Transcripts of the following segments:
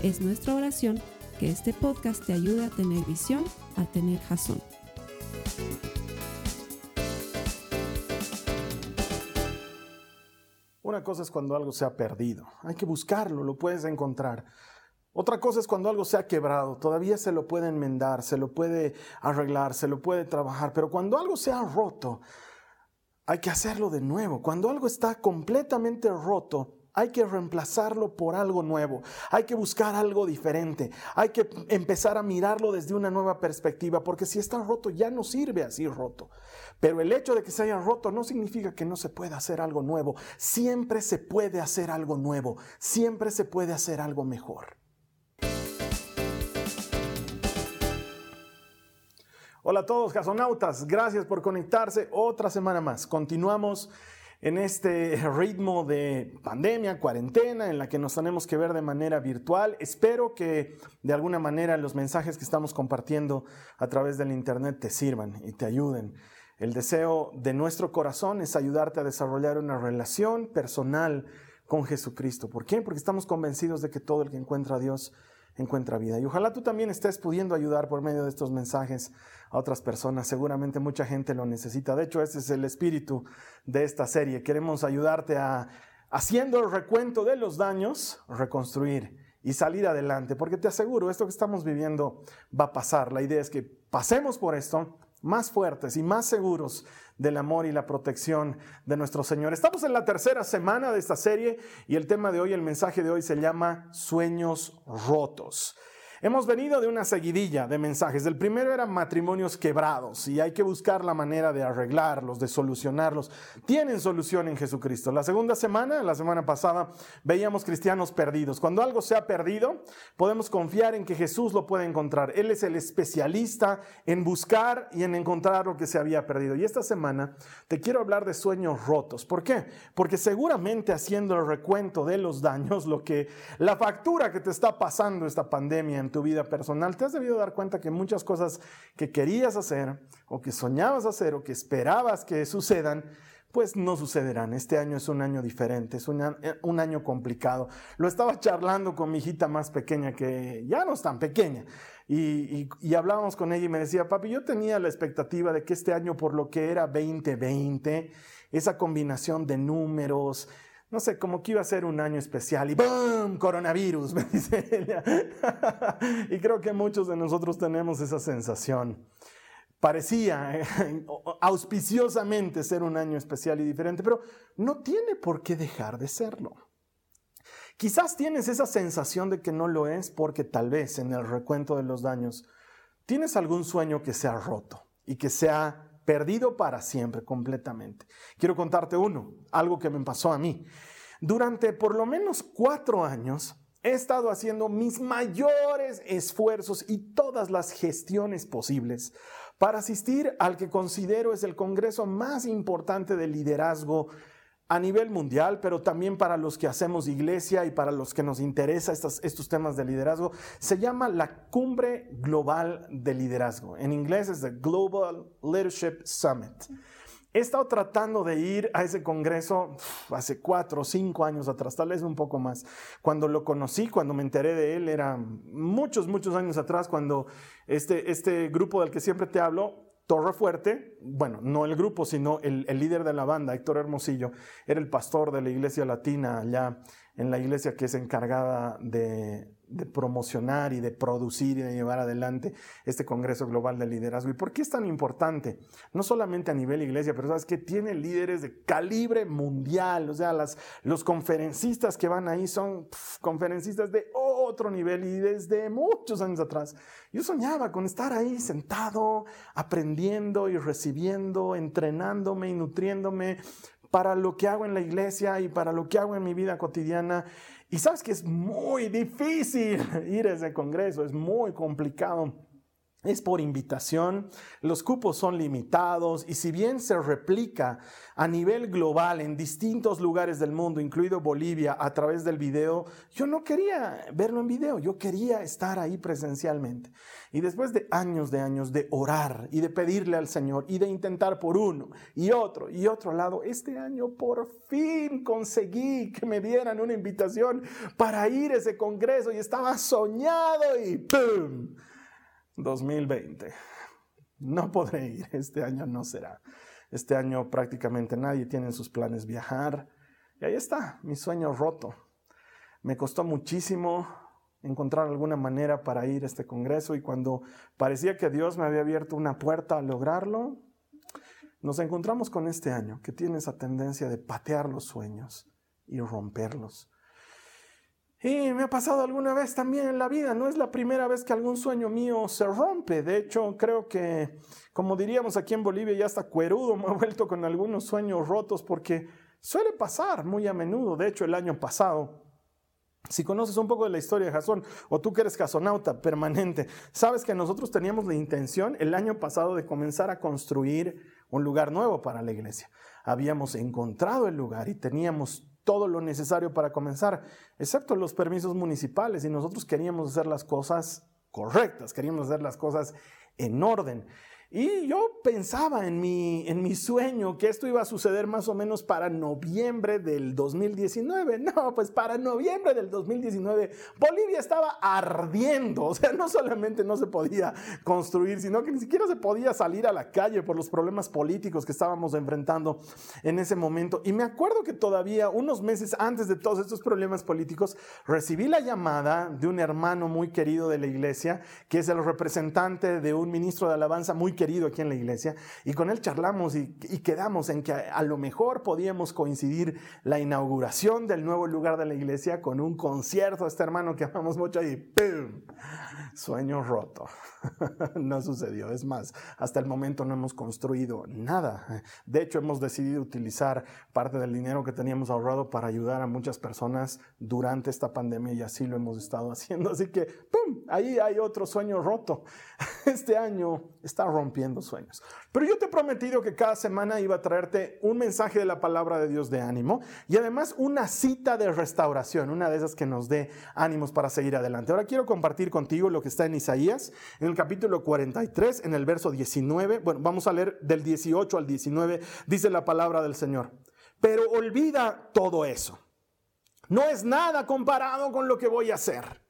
Es nuestra oración que este podcast te ayude a tener visión, a tener jazón. Una cosa es cuando algo se ha perdido. Hay que buscarlo, lo puedes encontrar. Otra cosa es cuando algo se ha quebrado. Todavía se lo puede enmendar, se lo puede arreglar, se lo puede trabajar. Pero cuando algo se ha roto, hay que hacerlo de nuevo. Cuando algo está completamente roto, hay que reemplazarlo por algo nuevo, hay que buscar algo diferente, hay que empezar a mirarlo desde una nueva perspectiva, porque si está roto ya no sirve así roto. Pero el hecho de que se haya roto no significa que no se pueda hacer algo nuevo. Siempre se puede hacer algo nuevo, siempre se puede hacer algo mejor. Hola a todos, jasonautas, gracias por conectarse otra semana más. Continuamos en este ritmo de pandemia, cuarentena, en la que nos tenemos que ver de manera virtual. Espero que de alguna manera los mensajes que estamos compartiendo a través del Internet te sirvan y te ayuden. El deseo de nuestro corazón es ayudarte a desarrollar una relación personal con Jesucristo. ¿Por qué? Porque estamos convencidos de que todo el que encuentra a Dios encuentra vida. Y ojalá tú también estés pudiendo ayudar por medio de estos mensajes a otras personas. Seguramente mucha gente lo necesita. De hecho, ese es el espíritu de esta serie. Queremos ayudarte a, haciendo el recuento de los daños, reconstruir y salir adelante. Porque te aseguro, esto que estamos viviendo va a pasar. La idea es que pasemos por esto más fuertes y más seguros del amor y la protección de nuestro Señor. Estamos en la tercera semana de esta serie y el tema de hoy, el mensaje de hoy se llama Sueños Rotos. Hemos venido de una seguidilla de mensajes. El primero era matrimonios quebrados y hay que buscar la manera de arreglarlos, de solucionarlos. Tienen solución en Jesucristo. La segunda semana, la semana pasada, veíamos cristianos perdidos. Cuando algo se ha perdido, podemos confiar en que Jesús lo puede encontrar. Él es el especialista en buscar y en encontrar lo que se había perdido. Y esta semana te quiero hablar de sueños rotos. ¿Por qué? Porque seguramente haciendo el recuento de los daños, lo que la factura que te está pasando esta pandemia tu vida personal, te has debido dar cuenta que muchas cosas que querías hacer o que soñabas hacer o que esperabas que sucedan, pues no sucederán. Este año es un año diferente, es un, un, año complicado. Lo estaba charlando con mi hijita más pequeña, que ya no es tan pequeña, y, y, hablábamos con ella y me decía, papi, yo tenía la expectativa de que este año, por lo que era 2020, esa combinación de números, no sé, como que iba a ser un año especial y ¡bum! Coronavirus, me dice ella. y creo que muchos de nosotros tenemos esa sensación. Parecía eh, auspiciosamente ser un año especial y diferente, pero no tiene por qué dejar de serlo. Quizás tienes esa sensación de que no lo es porque tal vez en el recuento de los daños tienes algún sueño que se ha roto y que se ha perdido para siempre, completamente. Quiero contarte uno, algo que me pasó a mí. Durante por lo menos cuatro años he estado haciendo mis mayores esfuerzos y todas las gestiones posibles para asistir al que considero es el congreso más importante de liderazgo a nivel mundial, pero también para los que hacemos iglesia y para los que nos interesa estos, estos temas de liderazgo, se llama la Cumbre Global de Liderazgo. En inglés es the Global Leadership Summit. He estado tratando de ir a ese congreso hace cuatro o cinco años atrás, tal vez un poco más. Cuando lo conocí, cuando me enteré de él, era muchos, muchos años atrás, cuando este, este grupo del que siempre te hablo Torre Fuerte, bueno, no el grupo, sino el, líder de la banda, Héctor Hermosillo, era el pastor de la iglesia latina allá en la iglesia que es encargada de, promocionar y de producir y de llevar adelante este Congreso Global de Liderazgo. ¿Y por qué es tan importante? No solamente a nivel iglesia, pero sabes que tiene líderes de calibre mundial, o sea, los conferencistas que van ahí son conferencistas de otro nivel y desde muchos años atrás yo soñaba con estar ahí sentado, aprendiendo y recibiendo, entrenándome y nutriéndome para lo que hago en la iglesia y para lo que hago en mi vida cotidiana. Y sabes que es muy difícil ir a ese congreso, es muy complicado. Es por invitación, los cupos son limitados y si bien se replica a nivel global en distintos lugares del mundo, incluido Bolivia, a través del video, yo no quería verlo en video, yo quería estar ahí presencialmente. Y después de años de años de orar y de pedirle al Señor y de intentar por uno y otro y otro lado, este año por fin conseguí que me dieran una invitación para ir a ese congreso y estaba soñado y ¡pum! 2020. No podré ir, este año no será. Este año prácticamente nadie tiene en sus planes viajar. Y ahí está, mi sueño roto. Me costó muchísimo encontrar alguna manera para ir a este congreso y cuando parecía que Dios me había abierto una puerta a lograrlo, nos encontramos con este año que tiene esa tendencia de patear los sueños y romperlos. Y me ha pasado alguna vez también en la vida, no es la primera vez que algún sueño mío se rompe, de hecho creo que, como diríamos aquí en Bolivia, ya hasta cuerudo me he vuelto con algunos sueños rotos porque suele pasar muy a menudo, de hecho el año pasado. Si conoces un poco de la historia de Jasón, o tú que eres jasonauta permanente, sabes que nosotros teníamos la intención el año pasado de comenzar a construir un lugar nuevo para la iglesia. Habíamos encontrado el lugar y teníamos todo lo necesario para comenzar, excepto los permisos municipales, y nosotros queríamos hacer las cosas correctas, queríamos hacer las cosas en orden. Y yo pensaba en mi, en mi sueño que esto iba a suceder más o menos para noviembre del 2019. No, pues para noviembre del 2019 Bolivia estaba ardiendo. O sea, no solamente no se podía construir, sino que ni siquiera se podía salir a la calle por los problemas políticos que estábamos enfrentando en ese momento. Y me acuerdo que todavía unos meses antes de todos estos problemas políticos recibí la llamada de un hermano muy querido de la iglesia, que es el representante de un ministro de alabanza muy querido aquí en la iglesia, y con él charlamos y, quedamos en que a, lo mejor podíamos coincidir la inauguración del nuevo lugar de la iglesia con un concierto este hermano que amamos mucho y ¡pum! Sueño roto. no sucedió. Es más, hasta el momento no hemos construido nada. De hecho, hemos decidido utilizar parte del dinero que teníamos ahorrado para ayudar a muchas personas durante esta pandemia y así lo hemos estado haciendo. Así que, ¡pum! Ahí hay otro sueño roto. Este año está rompiendo sueños. Pero yo te he prometido que cada semana iba a traerte un mensaje de la palabra de Dios de ánimo y además una cita de restauración, una de esas que nos dé ánimos para seguir adelante. Ahora quiero compartir contigo lo que está en Isaías, en el capítulo 43, en el verso 19. Bueno, vamos a leer del 18 al 19, dice la palabra del Señor. Pero olvida todo eso. No es nada comparado con lo que voy a hacer.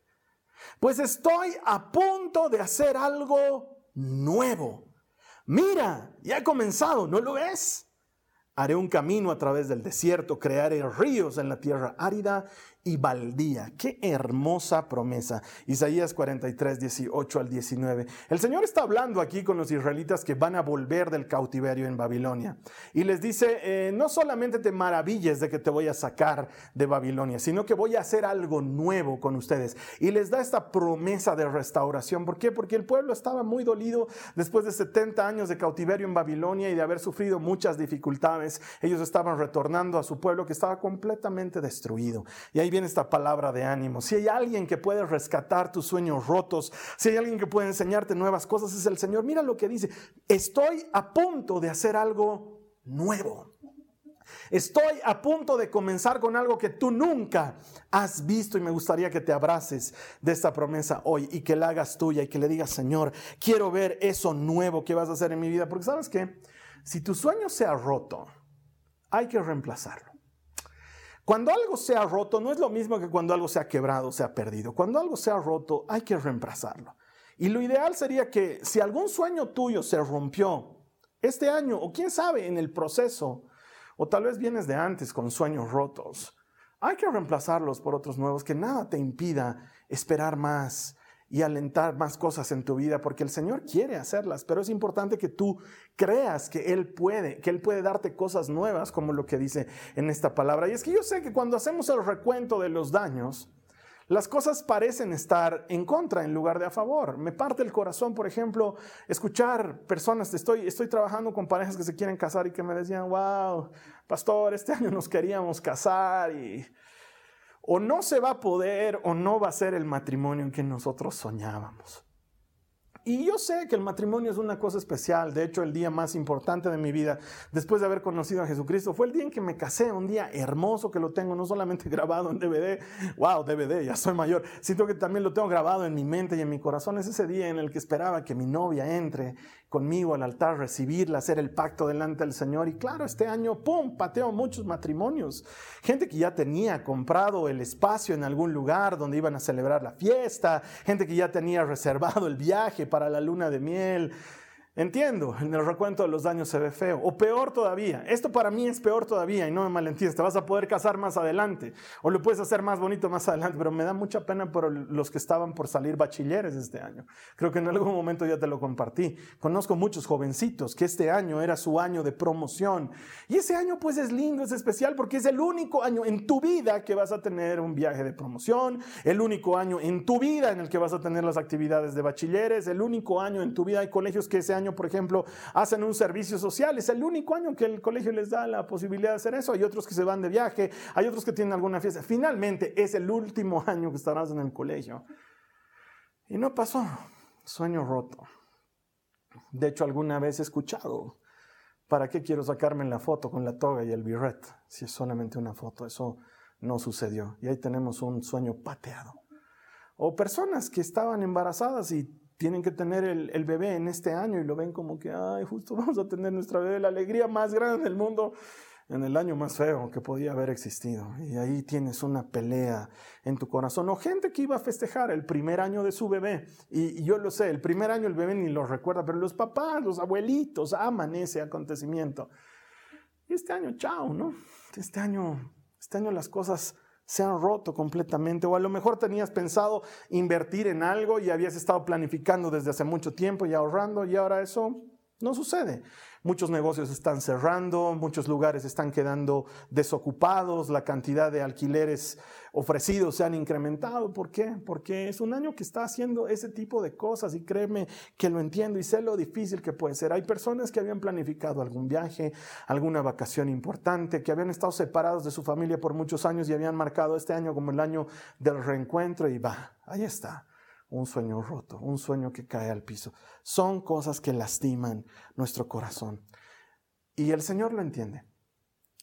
Pues estoy a punto de hacer algo nuevo. Mira, ya he comenzado, ¿no lo ves? Haré un camino a través del desierto, crearé ríos en la tierra árida y baldía. Qué hermosa promesa. Isaías 43, 18 al 19. El Señor está hablando aquí con los israelitas que van a volver del cautiverio en Babilonia. Y les dice, eh, no solamente te maravilles de que te voy a sacar de Babilonia, sino que voy a hacer algo nuevo con ustedes. Y les da esta promesa de restauración. ¿Por qué? Porque el pueblo estaba muy dolido después de 70 años de cautiverio en Babilonia y de haber sufrido muchas dificultades. Ellos estaban retornando a su pueblo que estaba completamente destruido. Y ahí esta palabra de ánimo. Si hay alguien que puede rescatar tus sueños rotos, si hay alguien que puede enseñarte nuevas cosas, es el Señor. Mira lo que dice. Estoy a punto de hacer algo nuevo. Estoy a punto de comenzar con algo que tú nunca has visto y me gustaría que te abraces de esta promesa hoy y que la hagas tuya y que le digas, Señor, quiero ver eso nuevo que vas a hacer en mi vida. Porque sabes que si tu sueño se ha roto, hay que reemplazarlo. Cuando algo se ha roto, no es lo mismo que cuando algo se ha quebrado, se ha perdido. Cuando algo se ha roto, hay que reemplazarlo. Y lo ideal sería que si algún sueño tuyo se rompió este año, o quién sabe, en el proceso, o tal vez vienes de antes con sueños rotos, hay que reemplazarlos por otros nuevos, que nada te impida esperar más, y alentar más cosas en tu vida, porque el Señor quiere hacerlas, pero es importante que tú creas que Él puede, que Él puede darte cosas nuevas, como lo que dice en esta palabra. Y es que yo sé que cuando hacemos el recuento de los daños, las cosas parecen estar en contra en lugar de a favor. Me parte el corazón, por ejemplo, escuchar personas, estoy, estoy trabajando con parejas que se quieren casar y que me decían, wow, pastor, este año nos queríamos casar y o no se va a poder o no va a ser el matrimonio en que nosotros soñábamos. Y yo sé que el matrimonio es una cosa especial. De hecho, el día más importante de mi vida, después de haber conocido a Jesucristo, fue el día en que me casé. Un día hermoso que lo tengo no solamente grabado en DVD. Wow, DVD, ya soy mayor. Siento que también lo tengo grabado en mi mente y en mi corazón. Es ese día en el que esperaba que mi novia entre conmigo al altar, recibirla, hacer el pacto delante del Señor. Y claro, este año, ¡pum!, pateo muchos matrimonios. Gente que ya tenía comprado el espacio en algún lugar donde iban a celebrar la fiesta, gente que ya tenía reservado el viaje para la luna de miel. Entiendo, en el recuento de los daños se ve feo. O peor todavía, esto para mí es peor todavía y no me malentiendes, te vas a poder casar más adelante o lo puedes hacer más bonito más adelante, pero me da mucha pena por los que estaban por salir bachilleres este año. Creo que en algún momento ya te lo compartí. Conozco muchos jovencitos que este año era su año de promoción y ese año pues es lindo, es especial porque es el único año en tu vida que vas a tener un viaje de promoción, el único año en tu vida en el que vas a tener las actividades de bachilleres, el único año en tu vida hay colegios que ese año por ejemplo, hacen un servicio social. Es el único año que el colegio les da la posibilidad de hacer eso. Hay otros que se van de viaje, hay otros que tienen alguna fiesta. Finalmente es el último año que estarás en el colegio. Y no pasó. Sueño roto. De hecho, alguna vez he escuchado, ¿para qué quiero sacarme la foto con la toga y el birret? Si es solamente una foto, eso no sucedió. Y ahí tenemos un sueño pateado. O personas que estaban embarazadas y tienen que tener el, bebé en este año y lo ven como que, ay, justo vamos a tener nuestra bebé, la alegría más grande del mundo en el año más feo que podía haber existido. Y ahí tienes una pelea en tu corazón. O gente que iba a festejar el primer año de su bebé. Y, yo lo sé, el primer año el bebé ni lo recuerda, pero los papás, los abuelitos aman ese acontecimiento. Y este año, chao, ¿no? Este año, este año las cosas se han roto completamente o a lo mejor tenías pensado invertir en algo y habías estado planificando desde hace mucho tiempo y ahorrando y ahora eso no sucede. Muchos negocios están cerrando, muchos lugares están quedando desocupados, la cantidad de alquileres ofrecidos se han incrementado. ¿Por qué? Porque es un año que está haciendo ese tipo de cosas y créeme que lo entiendo y sé lo difícil que puede ser. Hay personas que habían planificado algún viaje, alguna vacación importante, que habían estado separados de su familia por muchos años y habían marcado este año como el año del reencuentro y va, ahí está un sueño roto, un sueño que cae al piso. Son cosas que lastiman nuestro corazón. Y el Señor lo entiende.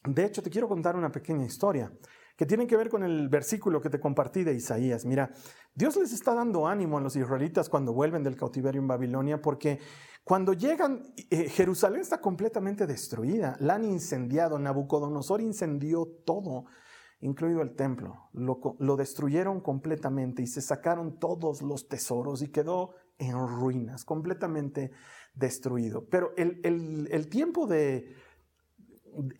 De hecho, te quiero contar una pequeña historia que tiene que ver con el versículo que te compartí de Isaías. Mira, Dios les está dando ánimo a los israelitas cuando vuelven del cautiverio en Babilonia, porque cuando llegan, eh, Jerusalén está completamente destruida, la han incendiado, Nabucodonosor incendió todo incluido el templo. Lo, destruyeron completamente y se sacaron todos los tesoros y quedó en ruinas, completamente destruido. Pero el, tiempo de,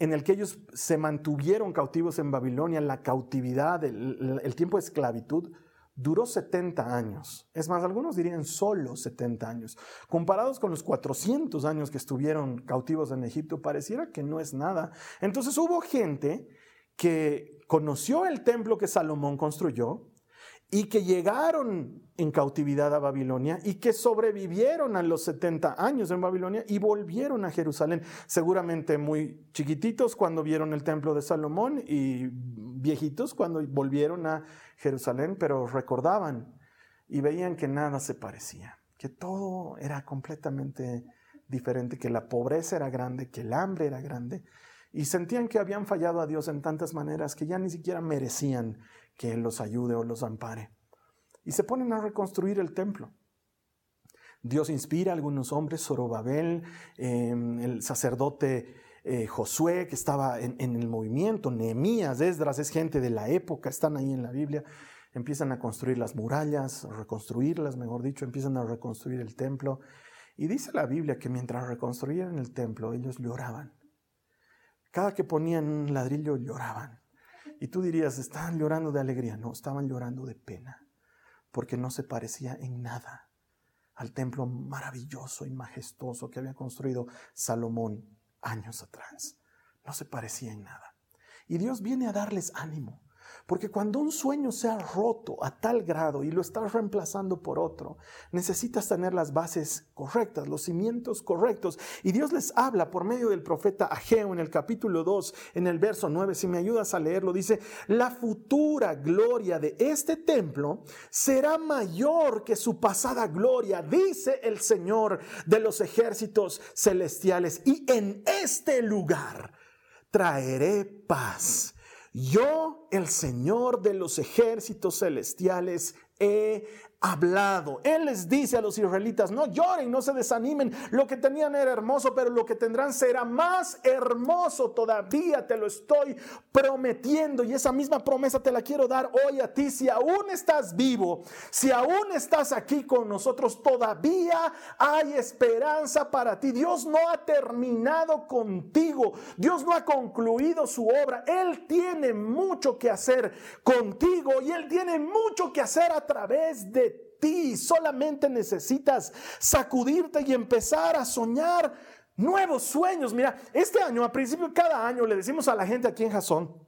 en el que ellos se mantuvieron cautivos en Babilonia, la cautividad, el, el, tiempo de esclavitud, duró 70 años. Es más, algunos dirían solo 70 años. Comparados con los 400 años que estuvieron cautivos en Egipto, pareciera que no es nada. Entonces hubo gente que conoció el templo que Salomón construyó y que llegaron en cautividad a Babilonia y que sobrevivieron a los 70 años en Babilonia y volvieron a Jerusalén, seguramente muy chiquititos cuando vieron el templo de Salomón y viejitos cuando volvieron a Jerusalén, pero recordaban y veían que nada se parecía, que todo era completamente diferente, que la pobreza era grande, que el hambre era grande y sentían que habían fallado a Dios en tantas maneras que ya ni siquiera merecían que Él los ayude o los ampare. Y se ponen a reconstruir el templo. Dios inspira a algunos hombres, Zorobabel, em, el sacerdote eh, Josué, que estaba en, el movimiento, Nehemías, Esdras, es gente de la época, están ahí en la Biblia, empiezan a construir las murallas, reconstruirlas, mejor dicho, empiezan a reconstruir el templo. Y dice la Biblia que mientras reconstruían el templo, ellos lloraban. Cada que ponían un ladrillo lloraban. Y tú dirías, estaban llorando de alegría. No, estaban llorando de pena, porque no se parecía en nada al templo maravilloso y majestuoso que había construido Salomón años atrás. No se parecía en nada. Y Dios viene a darles ánimo. Porque cuando un sueño se ha roto a tal grado y lo estás reemplazando por otro, necesitas tener las bases correctas, los cimientos correctos. Y Dios les habla por medio del profeta Ageo en el capítulo 2, en el verso 9, si me ayudas a leerlo, dice, la futura gloria de este templo será mayor que su pasada gloria, dice el Señor de los ejércitos celestiales. Y en este lugar traeré paz yo, el Señor de los ejércitos celestiales, he hablado. Él les dice a los israelitas, no lloren, no se desanimen. Lo que tenían era hermoso, pero lo que tendrán será más hermoso todavía. Te lo estoy prometiendo y esa misma promesa te la quiero dar hoy a ti. Si aún estás vivo, si aún estás aquí con nosotros, todavía hay esperanza para ti. Dios no ha terminado contigo. Dios no ha concluido su obra. Él tiene mucho que hacer contigo y Él tiene mucho que hacer a través de ti. Solamente necesitas sacudirte y empezar a soñar nuevos sueños. Mira, este año, a principio de cada año, le decimos a la gente aquí en Jason,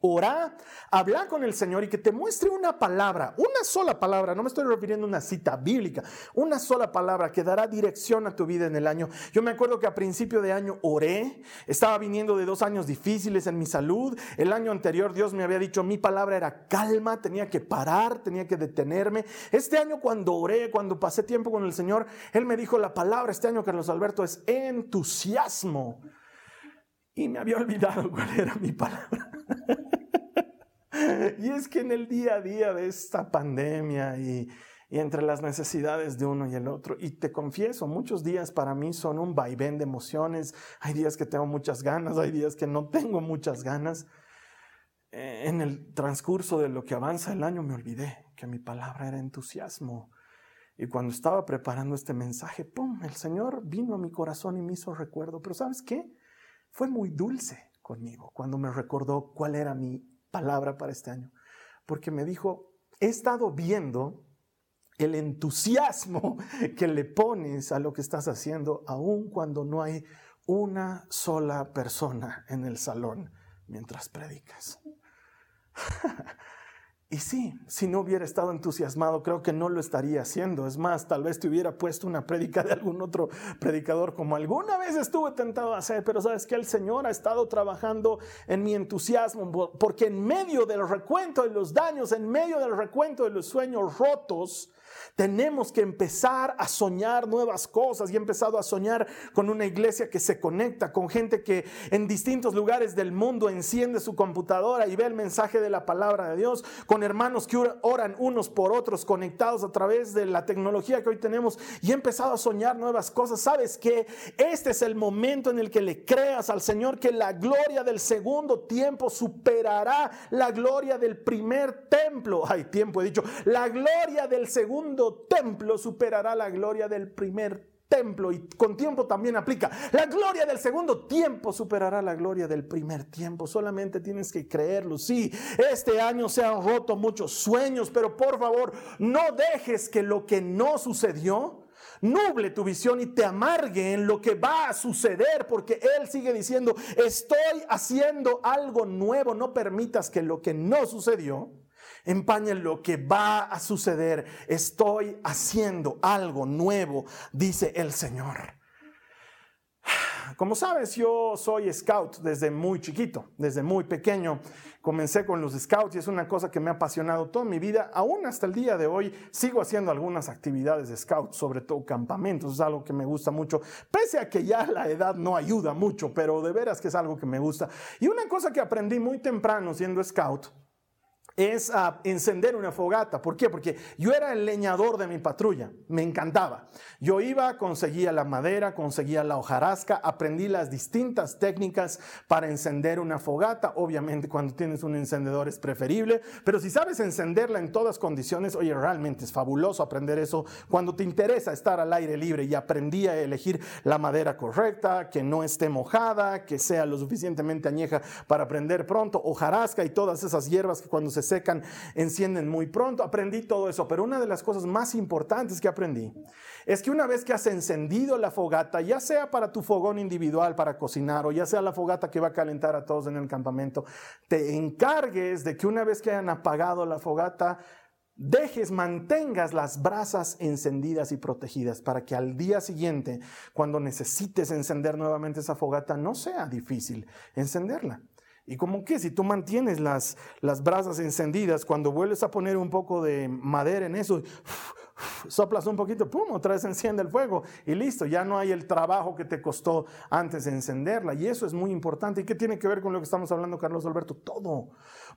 Ora, habla con el Señor y que te muestre una palabra, una sola palabra, no me estoy refiriendo a una cita bíblica, una sola palabra que dará dirección a tu vida en el año. Yo me acuerdo que a principio de año oré, estaba viniendo de dos años difíciles en mi salud. El año anterior Dios me había dicho, mi palabra era calma, tenía que parar, tenía que detenerme. Este año cuando oré, cuando pasé tiempo con el Señor, Él me dijo la palabra este año, Carlos Alberto, es entusiasmo. Y me había olvidado cuál era mi palabra. y es que en el día a día de esta pandemia y, entre las necesidades de uno y el otro. Y te confieso, muchos días para mí son un vaivén de emociones. Hay días que tengo muchas ganas, hay días que no tengo muchas ganas. Eh, en el transcurso de lo que avanza el año me olvidé que mi palabra era entusiasmo. Y cuando estaba preparando este mensaje, ¡pum! El Señor vino a mi corazón y me hizo recuerdo. Pero ¿sabes qué? Fue muy dulce conmigo cuando me recordó cuál era mi palabra para este año, porque me dijo, he estado viendo el entusiasmo que le pones a lo que estás haciendo, aun cuando no hay una sola persona en el salón mientras predicas. Y sí, si no hubiera estado entusiasmado, creo que no lo estaría haciendo. Es más, tal vez te hubiera puesto una prédica de algún otro predicador como alguna vez estuve tentado a hacer, pero sabes que el Señor ha estado trabajando en mi entusiasmo, porque en medio del recuento de los daños, en medio del recuento de los sueños rotos, tenemos que empezar a soñar nuevas cosas y he empezado a soñar con una iglesia que se conecta, con gente que en distintos lugares del mundo enciende su computadora y ve el mensaje de la palabra de Dios, hermanos que oran unos por otros conectados a través de la tecnología que hoy tenemos y he empezado a soñar nuevas cosas. ¿Sabes que Este es el momento en el que le creas al Señor que la gloria del segundo tiempo superará la gloria del primer templo. Hay tiempo, he dicho, la gloria del segundo templo superará la gloria del primer templo y con tiempo también aplica. La gloria del segundo tiempo superará la gloria del primer tiempo. Solamente tienes que creerlo. Sí, este año se han roto muchos sueños, pero por favor no dejes que lo que no sucedió nuble tu visión y te amargue en lo que va a suceder, porque Él sigue diciendo, estoy haciendo algo nuevo, no permitas que lo que no sucedió empañe lo que va a suceder. Estoy haciendo algo nuevo, dice el Señor. Como sabes, yo soy scout desde muy chiquito, desde muy pequeño. Comencé con los scouts y es una cosa que me ha apasionado toda mi vida. Aún hasta el día de hoy sigo haciendo algunas actividades de scout, sobre todo campamentos. Es algo que me gusta mucho, pese a que ya la edad no ayuda mucho, pero de veras que es algo que me gusta. Y una cosa que aprendí muy temprano siendo scout es a encender una fogata. ¿Por qué? Porque yo era el leñador de mi patrulla, me encantaba. Yo iba, conseguía la madera, conseguía la hojarasca, aprendí las distintas técnicas para encender una fogata. Obviamente cuando tienes un encendedor es preferible, pero si sabes encenderla en todas condiciones, oye, realmente es fabuloso aprender eso cuando te interesa estar al aire libre y aprendí a elegir la madera correcta, que no esté mojada, que sea lo suficientemente añeja para prender pronto, hojarasca y todas esas hierbas que cuando se secan encienden muy pronto. Aprendí todo eso, pero una de las cosas más importantes que aprendí es que una vez que has encendido la fogata, ya sea para tu fogón individual para cocinar o ya sea la fogata que va a calentar a todos en el campamento, te encargues de que una vez que hayan apagado la fogata, dejes, mantengas las brasas encendidas y protegidas para que al día siguiente, cuando necesites encender nuevamente esa fogata, no sea difícil encenderla. Y como que si tú mantienes las, las brasas encendidas, cuando vuelves a poner un poco de madera en eso, soplas un poquito, pum, otra vez enciende el fuego y listo, ya no hay el trabajo que te costó antes de encenderla. Y eso es muy importante. ¿Y qué tiene que ver con lo que estamos hablando, Carlos Alberto? Todo.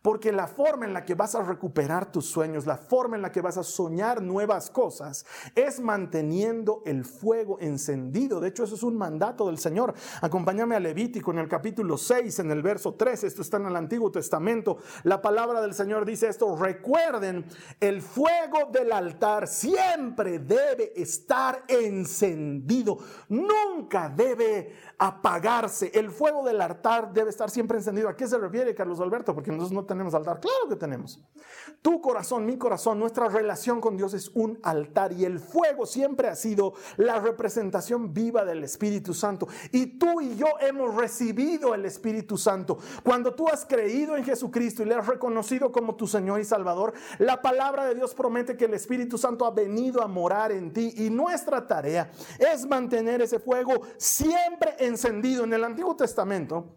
Porque la forma en la que vas a recuperar tus sueños, la forma en la que vas a soñar nuevas cosas, es manteniendo el fuego encendido. De hecho, eso es un mandato del Señor. Acompáñame a Levítico en el capítulo 6, en el verso 3. Esto está en el Antiguo Testamento. La palabra del Señor dice esto. Recuerden, el fuego del altar siempre debe estar encendido. Nunca debe apagarse. El fuego del altar debe estar siempre encendido. ¿A qué se refiere, Carlos Alberto? Porque nosotros no tenemos altar? Claro que tenemos. Tu corazón, mi corazón, nuestra relación con Dios es un altar y el fuego siempre ha sido la representación viva del Espíritu Santo. Y tú y yo hemos recibido el Espíritu Santo. Cuando tú has creído en Jesucristo y le has reconocido como tu Señor y Salvador, la palabra de Dios promete que el Espíritu Santo ha venido a morar en ti y nuestra tarea es mantener ese fuego siempre encendido. En el Antiguo Testamento,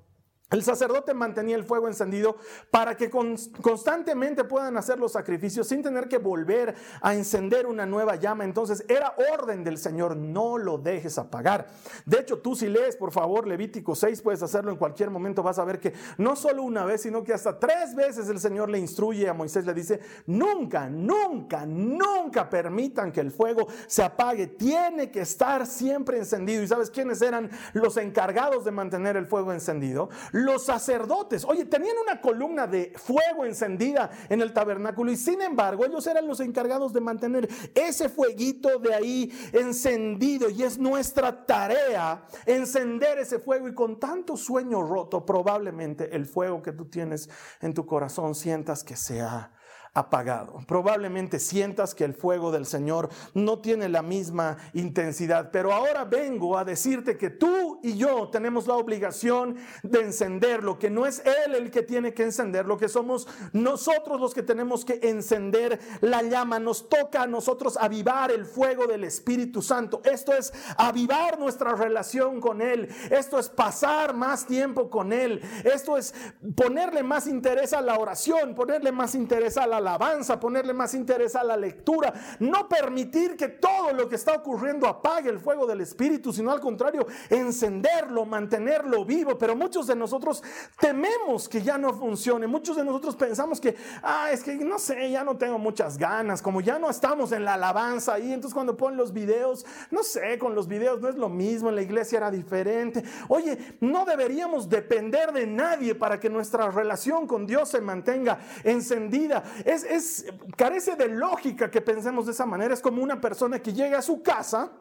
el sacerdote mantenía el fuego encendido para que constantemente puedan hacer los sacrificios sin tener que volver a encender una nueva llama. Entonces era orden del Señor, no lo dejes apagar. De hecho, tú si lees, por favor, Levítico 6, puedes hacerlo en cualquier momento, vas a ver que no solo una vez, sino que hasta tres veces el Señor le instruye a Moisés, le dice, nunca, nunca, nunca permitan que el fuego se apague. Tiene que estar siempre encendido. ¿Y sabes quiénes eran los encargados de mantener el fuego encendido? Los sacerdotes, oye, tenían una columna de fuego encendida en el tabernáculo y sin embargo ellos eran los encargados de mantener ese fueguito de ahí encendido. Y es nuestra tarea encender ese fuego y con tanto sueño roto probablemente el fuego que tú tienes en tu corazón sientas que sea apagado. Probablemente sientas que el fuego del Señor no tiene la misma intensidad, pero ahora vengo a decirte que tú y yo tenemos la obligación de encenderlo, que no es Él el que tiene que encenderlo, que somos nosotros los que tenemos que encender la llama. Nos toca a nosotros avivar el fuego del Espíritu Santo. Esto es avivar nuestra relación con Él. Esto es pasar más tiempo con Él. Esto es ponerle más interés a la oración, ponerle más interés a la alabanza, ponerle más interés a la lectura, no permitir que todo lo que está ocurriendo apague el fuego del Espíritu, sino al contrario, encenderlo, mantenerlo vivo. Pero muchos de nosotros tememos que ya no funcione, muchos de nosotros pensamos que, ah, es que no sé, ya no tengo muchas ganas, como ya no estamos en la alabanza ahí, entonces cuando ponen los videos, no sé, con los videos no es lo mismo, en la iglesia era diferente. Oye, no deberíamos depender de nadie para que nuestra relación con Dios se mantenga encendida es, carece de lógica que pensemos de esa manera. Es como una persona que llega a su casa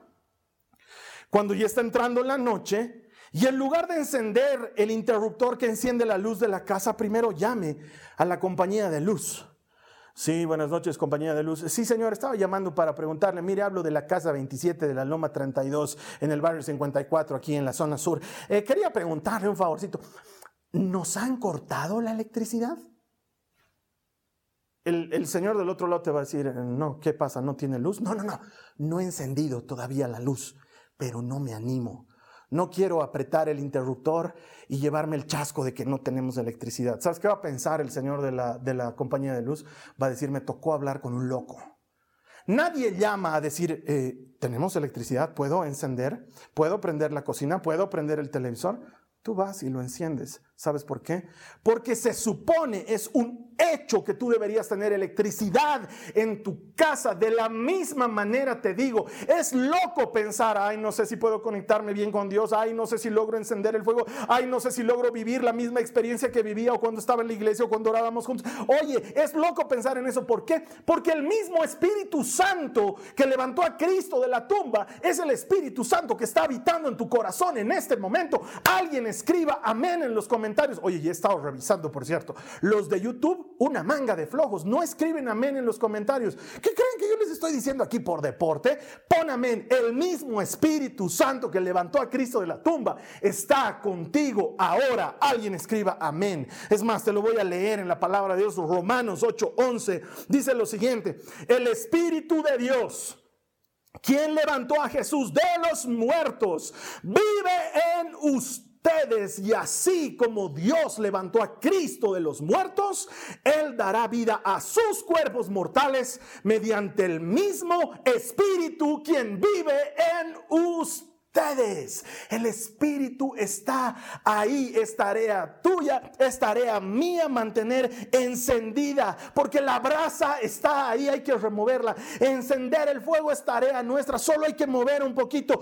cuando ya está entrando la noche y en lugar de encender el interruptor que enciende la luz de la casa, primero llame a la compañía de luz. Sí, buenas noches, compañía de luz. Sí, señor, estaba llamando para preguntarle, mire, hablo de la casa 27 de la Loma 32 en el barrio 54, aquí en la zona sur. Eh, quería preguntarle un favorcito, ¿nos han cortado la electricidad? El, Señor del otro lado te va a decir, no, ¿qué pasa? ¿No tiene luz? No, no, no, no he encendido todavía la luz, pero no me animo. No quiero apretar el interruptor y llevarme el chasco de que no tenemos electricidad. ¿Sabes qué va a pensar el señor de la, de la compañía de luz? Va a decir, me tocó hablar con un loco. Nadie llama a decir, eh, ¿tenemos electricidad? ¿Puedo encender? ¿Puedo prender la cocina? ¿Puedo prender el televisor? Tú vas y lo enciendes. ¿Sabes por qué? Porque se supone, es un hecho que tú deberías tener electricidad en tu casa. De la misma manera te digo, es loco pensar, ay, no sé si puedo conectarme bien con Dios, ay, no sé si logro encender el fuego, ay, no sé si logro vivir la misma experiencia que vivía o cuando estaba en la iglesia o cuando orábamos juntos. Oye, es loco pensar en eso. ¿Por qué? Porque el mismo Espíritu Santo que levantó a Cristo de la tumba es el Espíritu Santo que está habitando en tu corazón en este momento. Alguien escriba amén en los comentarios Oye, ya he estado revisando, por cierto. Los de YouTube, una manga de flojos. No escriben amén en los comentarios. ¿Qué creen que yo les estoy diciendo aquí por deporte? Pon amén. El mismo Espíritu Santo que levantó a Cristo de la tumba está contigo ahora. Alguien escriba amén. Es más, te lo voy a leer en la palabra de Dios, Romanos 8:11. Dice lo siguiente: El Espíritu de Dios quien levantó a Jesús de los muertos, vive en y así como Dios levantó a Cristo de los muertos, Él dará vida a sus cuerpos mortales mediante el mismo Espíritu quien vive en ustedes ustedes. El Espíritu está ahí. Es tarea tuya, es tarea mía mantener encendida. Porque la brasa está ahí, hay que removerla. Encender el fuego es tarea nuestra. Solo hay que mover un poquito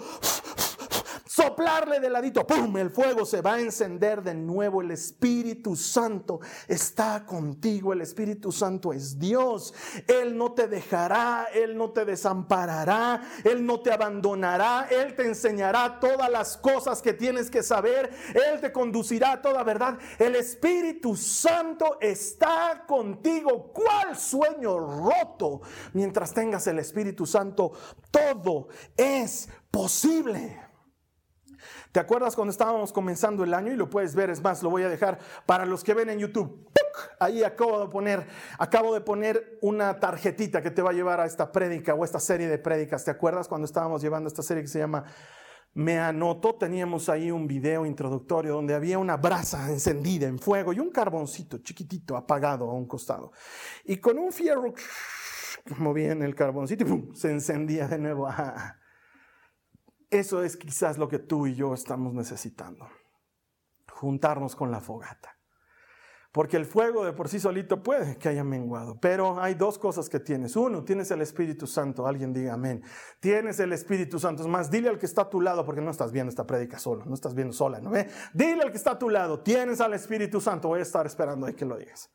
soplarle de ladito, ¡pum! El fuego se va a encender de nuevo. El Espíritu Santo está contigo. El Espíritu Santo es Dios. Él no te dejará, Él no te desamparará, Él no te abandonará, Él te enseñará todas las cosas que tienes que saber, Él te conducirá a toda verdad. El Espíritu Santo está contigo. ¿Cuál sueño roto? Mientras tengas el Espíritu Santo, todo es posible. ¿Te acuerdas cuando estábamos comenzando el año? Y lo puedes ver, es más, lo voy a dejar para los que ven en YouTube. Ahí acabo de poner, acabo de poner una tarjetita que te va a llevar a esta prédica o esta serie de prédicas. ¿Te acuerdas cuando estábamos llevando esta serie que se llama Me Anoto? Teníamos ahí un video introductorio donde había una brasa encendida en fuego y un carboncito chiquitito apagado a un costado. Y con un fierro movían el carboncito y se encendía de nuevo. Eso es quizás lo que tú y yo estamos necesitando. Juntarnos con la fogata. Porque el fuego de por sí solito puede que haya menguado. Pero hay dos cosas que tienes. Uno, tienes el Espíritu Santo. Alguien diga amén. Tienes el Espíritu Santo. Es más, dile al que está a tu lado, porque no estás viendo esta prédica solo. No estás viendo sola, ¿no ve? Dile al que está a tu lado. Tienes al Espíritu Santo. Voy a estar esperando ahí que lo digas.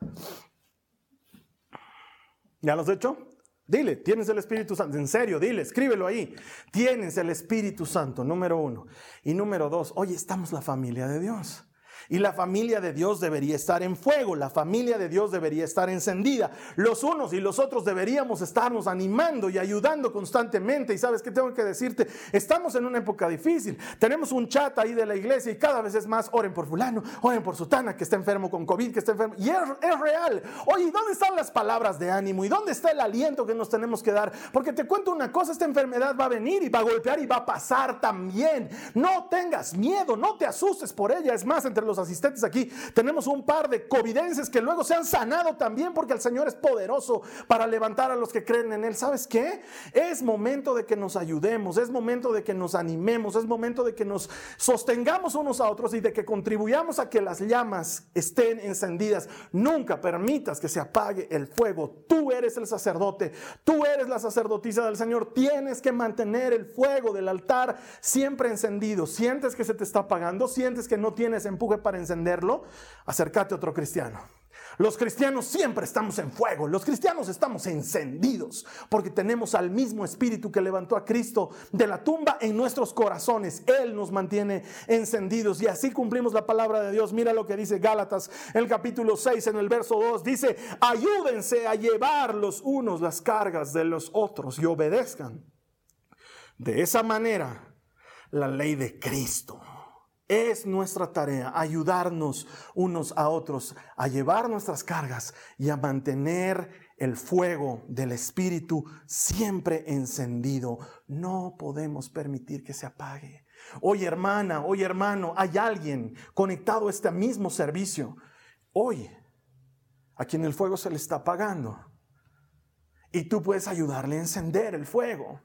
¿Ya lo has hecho? Dile, tienes el Espíritu Santo. En serio, dile, escríbelo ahí. Tienes el Espíritu Santo, número uno. Y número dos, oye, estamos la familia de Dios. Y la familia de Dios debería estar en fuego, la familia de Dios debería estar encendida. Los unos y los otros deberíamos estarnos animando y ayudando constantemente. Y sabes que tengo que decirte, estamos en una época difícil. Tenemos un chat ahí de la iglesia y cada vez es más, oren por fulano, oren por sutana que está enfermo con COVID, que está enfermo. Y es, real. Oye, ¿dónde están las palabras de ánimo? ¿Y dónde está el aliento que nos tenemos que dar? Porque te cuento una cosa, esta enfermedad va a venir y va a golpear y va a pasar también. No tengas miedo, no te asustes por ella. Es más, entre los asistentes aquí, tenemos un par de covidenses que luego se han sanado también porque el Señor es poderoso para levantar a los que creen en Él. ¿Sabes qué? Es momento de que nos ayudemos, es momento de que nos animemos, es momento de que nos sostengamos unos a otros y de que contribuyamos a que las llamas estén encendidas. Nunca permitas que se apague el fuego. Tú eres el sacerdote, tú eres la sacerdotisa del Señor. Tienes que mantener el fuego del altar siempre encendido. Sientes que se te está apagando, sientes que no tienes empuje para encenderlo, acércate a otro cristiano. Los cristianos siempre estamos en fuego, los cristianos estamos encendidos porque tenemos al mismo espíritu que levantó a Cristo de la tumba en nuestros corazones. Él nos mantiene encendidos y así cumplimos la palabra de Dios. Mira lo que dice Gálatas, el capítulo 6 en el verso 2, dice, ayúdense a llevar los unos las cargas de los otros y obedezcan. De esa manera, la ley de Cristo es nuestra tarea ayudarnos unos a otros a llevar nuestras cargas y a mantener el fuego del Espíritu siempre encendido. No podemos permitir que se apague. Hoy hermana, hoy hermano, hay alguien conectado a este mismo servicio. Hoy, a quien el fuego se le está apagando. Y tú puedes ayudarle a encender el fuego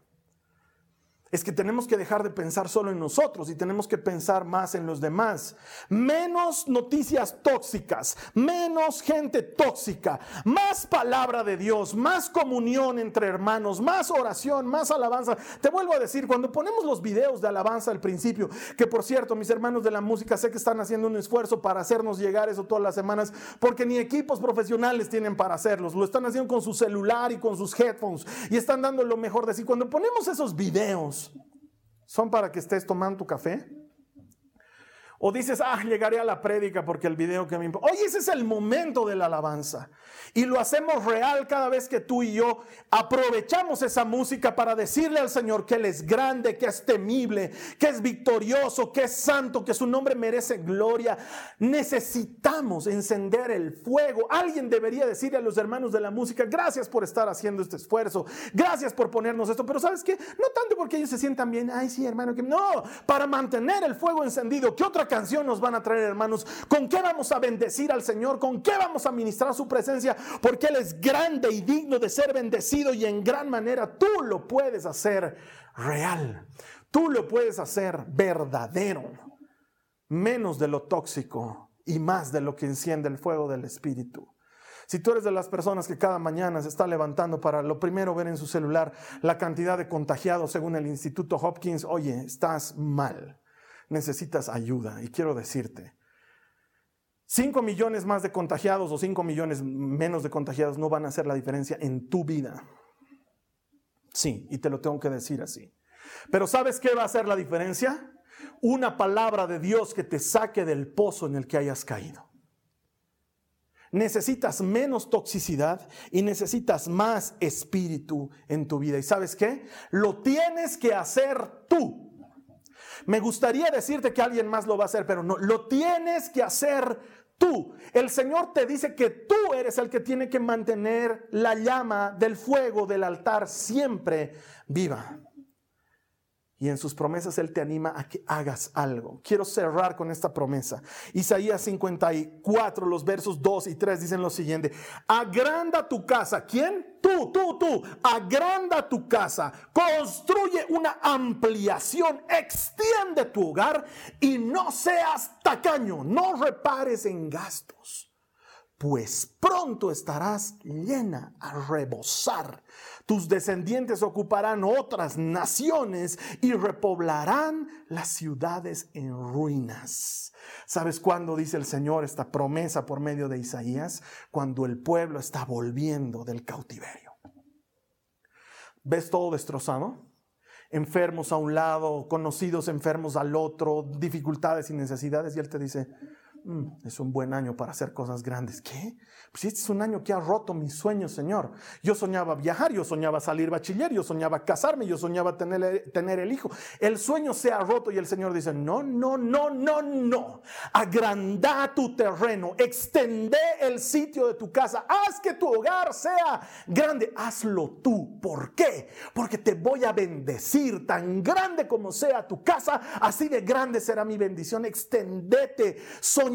es que tenemos que dejar de pensar solo en nosotros y tenemos que pensar más en los demás. Menos noticias tóxicas, menos gente tóxica, más palabra de Dios, más comunión entre hermanos, más oración, más alabanza. Te vuelvo a decir, cuando ponemos los videos de alabanza al principio, que por cierto, mis hermanos de la música sé que están haciendo un esfuerzo para hacernos llegar eso todas las semanas, porque ni equipos profesionales tienen para hacerlos. Lo están haciendo con su celular y con sus headphones y están dando lo mejor de sí. Cuando ponemos esos videos, son para que estés tomando tu café O dices, ah, llegaré a la prédica porque el video que me importa. Oye, ese es el momento de la alabanza. Y lo hacemos real cada vez que tú y yo aprovechamos esa música para decirle al Señor que Él es grande, que es temible, que es victorioso, que es santo, que su nombre merece gloria. Necesitamos encender el fuego. Alguien debería decirle a los hermanos de la música, gracias por estar haciendo este esfuerzo. Gracias por ponernos esto. Pero ¿sabes qué? No tanto porque ellos se sientan bien. Ay, sí, hermano. Que... No, para mantener el fuego encendido. ¿Qué otra canción nos van a traer, hermanos? ¿Con qué vamos a bendecir al Señor? ¿Con qué vamos a ministrar su presencia? Porque Él es grande y digno de ser bendecido y en gran manera tú lo puedes hacer real. Tú lo puedes hacer verdadero. Menos de lo tóxico y más de lo que enciende el fuego del Espíritu. Si tú eres de las personas que cada mañana se está levantando para lo primero ver en su celular la cantidad de contagiados según el Instituto Hopkins, oye, estás mal necesitas ayuda. Y quiero decirte, 5 millones más de contagiados o 5 millones menos de contagiados no van a hacer la diferencia en tu vida. Sí, y te lo tengo que decir así. Pero ¿sabes qué va a hacer la diferencia? Una palabra de Dios que te saque del pozo en el que hayas caído. Necesitas menos toxicidad y necesitas más espíritu en tu vida. ¿Y sabes qué? Lo tienes que hacer tú. Me gustaría decirte que alguien más lo va a hacer, pero no, lo tienes que hacer tú. El Señor te dice que tú eres el que tiene que mantener la llama del fuego del altar siempre viva. Y en sus promesas Él te anima a que hagas algo. Quiero cerrar con esta promesa. Isaías 54, los versos 2 y 3 dicen lo siguiente. Agranda tu casa. ¿Quién? Tú, tú, tú. Agranda tu casa. Construye una ampliación. Extiende tu hogar y no seas tacaño. No repares en gastos pues pronto estarás llena a rebosar. Tus descendientes ocuparán otras naciones y repoblarán las ciudades en ruinas. ¿Sabes cuándo dice el Señor esta promesa por medio de Isaías? Cuando el pueblo está volviendo del cautiverio. ¿Ves todo destrozado? Enfermos a un lado, conocidos enfermos al otro, dificultades y necesidades. Y Él te dice, Mm, es un buen año para hacer cosas grandes. ¿Qué? Pues este es un año que ha roto mis sueños, Señor. Yo soñaba viajar, yo soñaba salir bachiller, yo soñaba casarme, yo soñaba tener, tener el hijo. El sueño se ha roto y el Señor dice, no, no, no, no, no. Agranda tu terreno, extende el sitio de tu casa, haz que tu hogar sea grande. Hazlo tú. ¿Por qué? Porque te voy a bendecir. Tan grande como sea tu casa, así de grande será mi bendición. Extendete.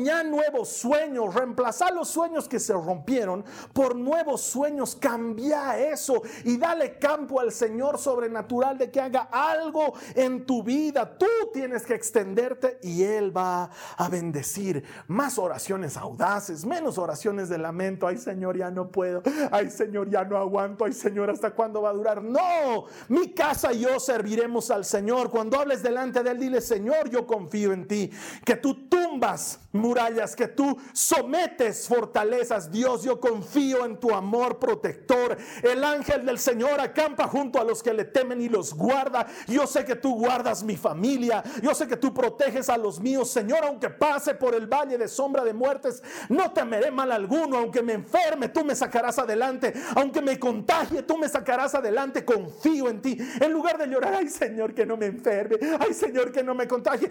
Nuevos sueños, reemplazar los sueños que se rompieron por nuevos sueños, cambia eso y dale campo al Señor sobrenatural de que haga algo en tu vida. Tú tienes que extenderte y Él va a bendecir. Más oraciones audaces, menos oraciones de lamento. Ay Señor, ya no puedo. Ay Señor, ya no aguanto. Ay Señor, ¿hasta cuándo va a durar? No, mi casa y yo serviremos al Señor. Cuando hables delante de Él, dile, Señor, yo confío en ti. Que tú tumbas murallas, que tú sometes fortalezas. Dios, yo confío en tu amor protector. El ángel del Señor acampa junto a los que le temen y los guarda. Yo sé que tú guardas mi familia. Yo sé que tú proteges a los míos. Señor, aunque pase por el valle de sombra de muertes, no temeré mal alguno. Aunque me enferme, tú me sacarás adelante. Aunque me contagie, tú me sacarás adelante. Confío en ti. En lugar de llorar, ay Señor, que no me enferme. Ay Señor, que no me contagie.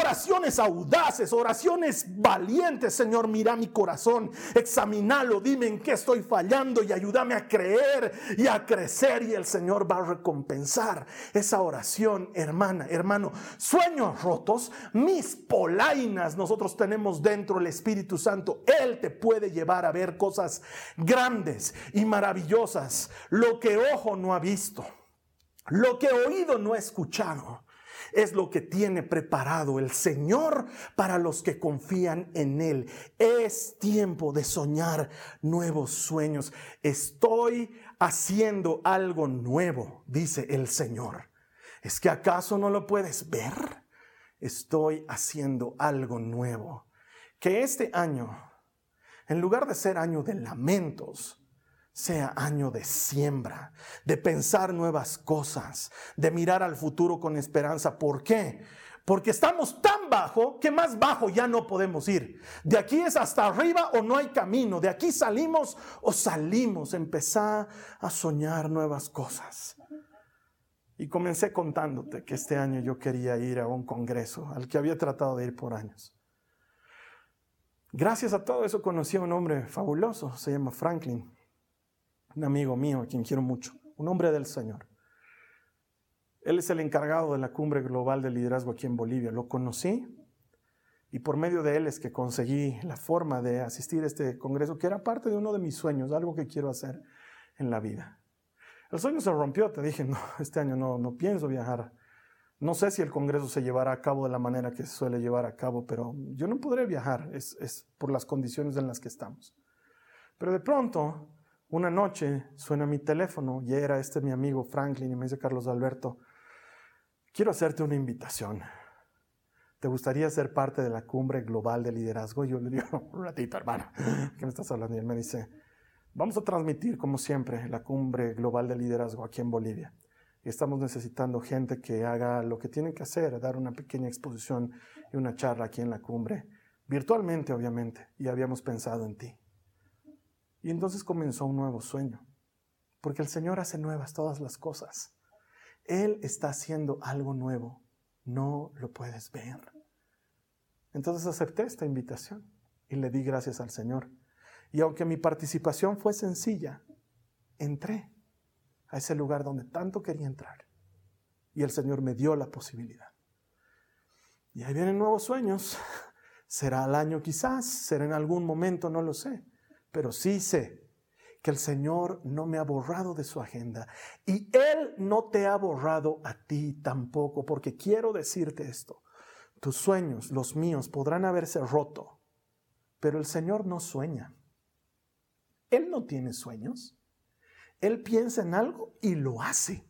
Oraciones audaces, oraciones valientes, Señor. Mira mi corazón. Examinalo. Dime en qué estoy fallando y ayúdame a creer y a crecer. Y el Señor va a recompensar esa oración, hermana, hermano. Sueños rotos, mis polainas nosotros tenemos dentro el Espíritu Santo. Él te puede llevar a ver cosas grandes y maravillosas. Lo que ojo no ha visto. Lo que oído no ha escuchado es lo que tiene preparado el Señor para los que confían en Él. Es tiempo de soñar nuevos sueños. Estoy haciendo algo nuevo, dice el Señor. ¿Es que acaso no lo puedes ver? Estoy haciendo algo nuevo. Que este año, en lugar de ser año de lamentos, sea año de siembra, de pensar nuevas cosas, de mirar al futuro con esperanza. ¿Por qué? Porque estamos tan bajo que más bajo ya no podemos ir. De aquí es hasta arriba o no hay camino. De aquí salimos o salimos. Empezá a soñar nuevas cosas. Y comencé contándote que este año yo quería ir a un congreso al que había tratado de ir por años. Gracias a todo eso conocí a un hombre fabuloso, se llama Franklin, un amigo mío a quien quiero mucho, un hombre del Señor. Él es el encargado de la cumbre global de liderazgo aquí en Bolivia. Lo conocí y por medio de él es que conseguí la forma de asistir a este congreso, que era parte de uno de mis sueños, algo que quiero hacer en la vida. El sueño se rompió, te dije, no, este año no, no pienso viajar. No sé si el congreso se llevará a cabo de la manera que se suele llevar a cabo, pero yo no podré viajar, es, es por las condiciones en las que estamos. Pero de pronto, una noche suena mi teléfono y era este mi amigo Franklin y me dice Carlos Alberto, quiero hacerte una invitación. ¿Te gustaría ser parte de la cumbre global de liderazgo? Y yo le digo, un ratito, hermano, ¿qué me estás hablando? Y él me dice, vamos a transmitir, como siempre, la cumbre global de liderazgo aquí en Bolivia. Y estamos necesitando gente que haga lo que tienen que hacer, dar una pequeña exposición y una charla aquí en la cumbre, virtualmente, obviamente, y habíamos pensado en ti. Y entonces comenzó un nuevo sueño, porque el Señor hace nuevas todas las cosas. Él está haciendo algo nuevo. No lo puedes ver. Entonces acepté esta invitación y le di gracias al Señor. Y aunque mi participación fue sencilla, entré a ese lugar donde tanto quería entrar. Y el Señor me dio la posibilidad. Y ahí vienen nuevos sueños. Será al año quizás, será en algún momento, no lo sé. Pero sí sé que el Señor no me ha borrado de su agenda y Él no te ha borrado a ti tampoco, porque quiero decirte esto, tus sueños, los míos, podrán haberse roto, pero el Señor no sueña. Él no tiene sueños. Él piensa en algo y lo hace.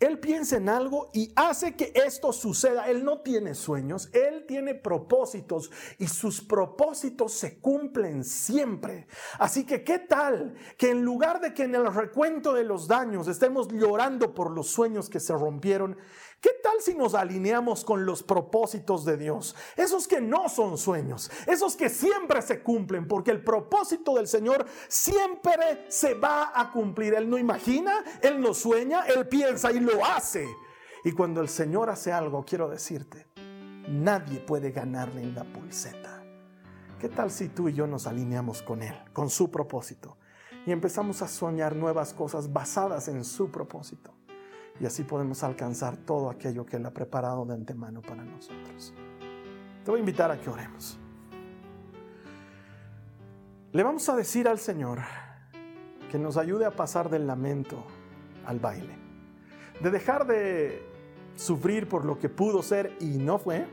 Él piensa en algo y hace que esto suceda. Él no tiene sueños, él tiene propósitos y sus propósitos se cumplen siempre. Así que, ¿qué tal que en lugar de que en el recuento de los daños estemos llorando por los sueños que se rompieron, ¿Qué tal si nos alineamos con los propósitos de Dios? Esos que no son sueños, esos que siempre se cumplen, porque el propósito del Señor siempre se va a cumplir. Él no imagina, Él no sueña, Él piensa y lo hace. Y cuando el Señor hace algo, quiero decirte, nadie puede ganarle en la pulseta. ¿Qué tal si tú y yo nos alineamos con Él, con su propósito? Y empezamos a soñar nuevas cosas basadas en su propósito y así podemos alcanzar todo aquello que Él ha preparado de antemano para nosotros. Te voy a invitar a que oremos. Le vamos a decir al Señor que nos ayude a pasar del lamento al baile, de dejar de sufrir por lo que pudo ser y no fue,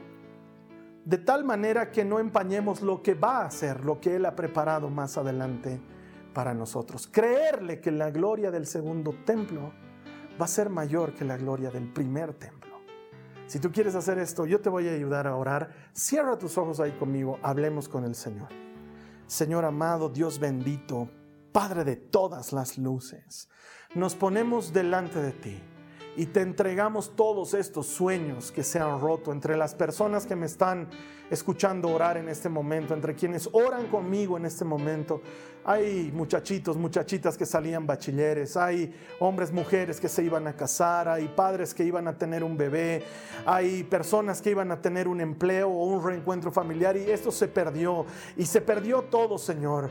de tal manera que no empañemos lo que va a ser, lo que Él ha preparado más adelante para nosotros. Creerle que la gloria del segundo templo va a ser mayor que la gloria del primer templo. Si tú quieres hacer esto, yo te voy a ayudar a orar. Cierra tus ojos ahí conmigo, hablemos con el Señor. Señor amado, Dios bendito, Padre de todas las luces, nos ponemos delante de ti y te entregamos todos estos sueños que se han roto entre las personas que me están escuchando orar en este momento, entre quienes oran conmigo en este momento. Hay muchachitos, muchachitas que salían bachilleres, hay hombres, mujeres que se iban a casar, hay padres que iban a tener un bebé, hay personas que iban a tener un empleo o un reencuentro familiar y esto se perdió y se perdió todo, Señor.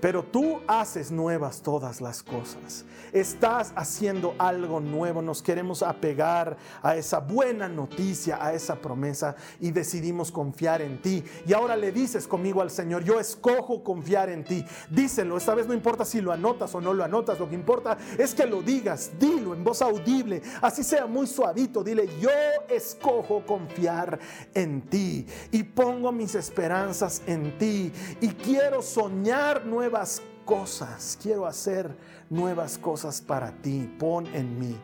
Pero tú haces nuevas todas las cosas. Estás haciendo algo nuevo. Nos queremos apegar a esa buena noticia, a esa promesa y decidimos confiar en ti. Y ahora le dices conmigo al Señor, yo escojo confiar en ti. Díselo, esta vez no importa si lo anotas o no lo anotas, lo que importa es que lo digas, dilo en voz audible, así sea muy suavito, dile, yo escojo confiar en ti y pongo mis esperanzas en ti y quiero soñar nuevas cosas, quiero hacer nuevas cosas para ti. Pon en mí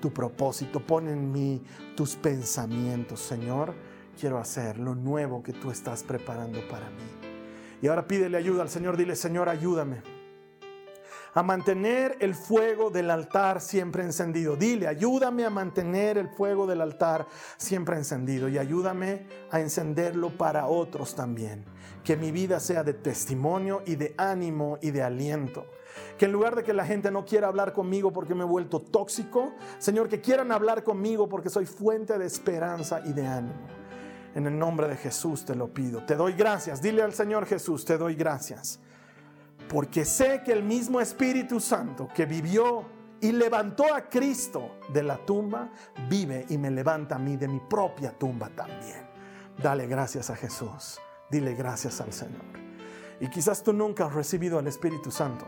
tu propósito, pon en mí tus pensamientos, Señor. Quiero hacer lo nuevo que tú estás preparando para mí. Y ahora pídele ayuda al Señor, dile, Señor, ayúdame a mantener el fuego del altar siempre encendido. Dile, ayúdame a mantener el fuego del altar siempre encendido y ayúdame a encenderlo para otros también. Que mi vida sea de testimonio y de ánimo y de aliento. Que en lugar de que la gente no quiera hablar conmigo porque me he vuelto tóxico, Señor, que quieran hablar conmigo porque soy fuente de esperanza y de ánimo. En el nombre de Jesús te lo pido. Te doy gracias. Dile al Señor Jesús, te doy gracias porque sé que el mismo Espíritu Santo que vivió y levantó a Cristo de la tumba, vive y me levanta a mí de mi propia tumba también. Dale gracias a Jesús, dile gracias al Señor. Y quizás tú nunca has recibido al Espíritu Santo.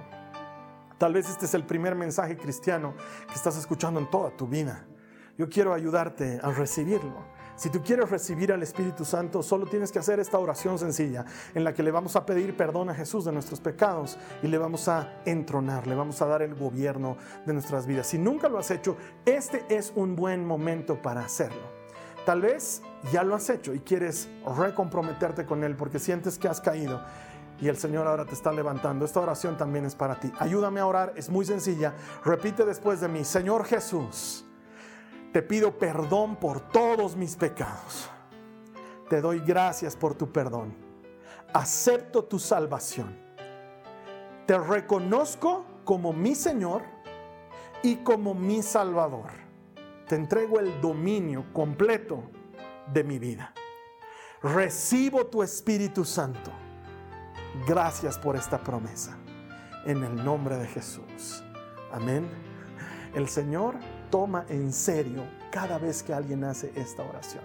Tal vez este es el primer mensaje cristiano que estás escuchando en toda tu vida. Yo quiero ayudarte a recibirlo. Si tú quieres recibir al Espíritu Santo, solo tienes que hacer esta oración sencilla en la que le vamos a pedir perdón a Jesús de nuestros pecados y le vamos a entronar, le vamos a dar el gobierno de nuestras vidas. Si nunca lo has hecho, este es un buen momento para hacerlo. Tal vez ya lo has hecho y quieres recomprometerte con Él porque sientes que has caído y el Señor ahora te está levantando. Esta oración también es para ti. Ayúdame a orar, es muy sencilla. Repite después de mí, Señor Jesús te pido perdón por todos mis pecados. Te doy gracias por tu perdón. Acepto tu salvación. Te reconozco como mi Señor y como mi Salvador. Te entrego el dominio completo de mi vida. Recibo tu Espíritu Santo. Gracias por esta promesa. En el nombre de Jesús. Amén. El Señor toma en serio cada vez que alguien hace esta oración.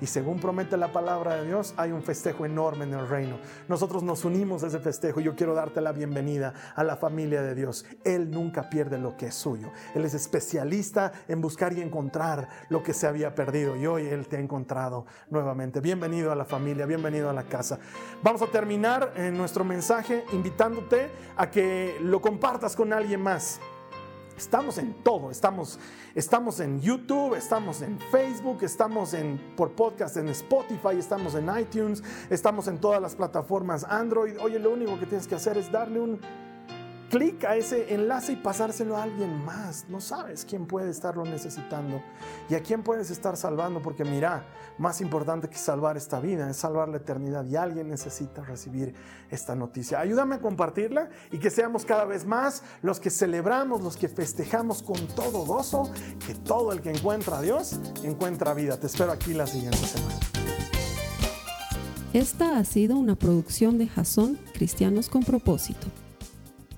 Y según promete la palabra de Dios, hay un festejo enorme en el reino. Nosotros nos unimos a ese festejo yo quiero darte la bienvenida a la familia de Dios. Él nunca pierde lo que es suyo. Él es especialista en buscar y encontrar lo que se había perdido y hoy Él te ha encontrado nuevamente. Bienvenido a la familia, bienvenido a la casa. Vamos a terminar en nuestro mensaje invitándote a que lo compartas con alguien más. Estamos en todo, estamos, estamos en YouTube, estamos en Facebook, estamos en, por podcast en Spotify, estamos en iTunes, estamos en todas las plataformas Android. Oye, lo único que tienes que hacer es darle un clic a ese enlace y pasárselo a alguien más. No sabes quién puede estarlo necesitando y a quién puedes estar salvando, porque mira, más importante que salvar esta vida es salvar la eternidad y alguien necesita recibir esta noticia. Ayúdame a compartirla y que seamos cada vez más los que celebramos, los que festejamos con todo gozo, que todo el que encuentra a Dios encuentra vida. Te espero aquí la siguiente semana. Esta ha sido una producción de Jason Cristianos con propósito.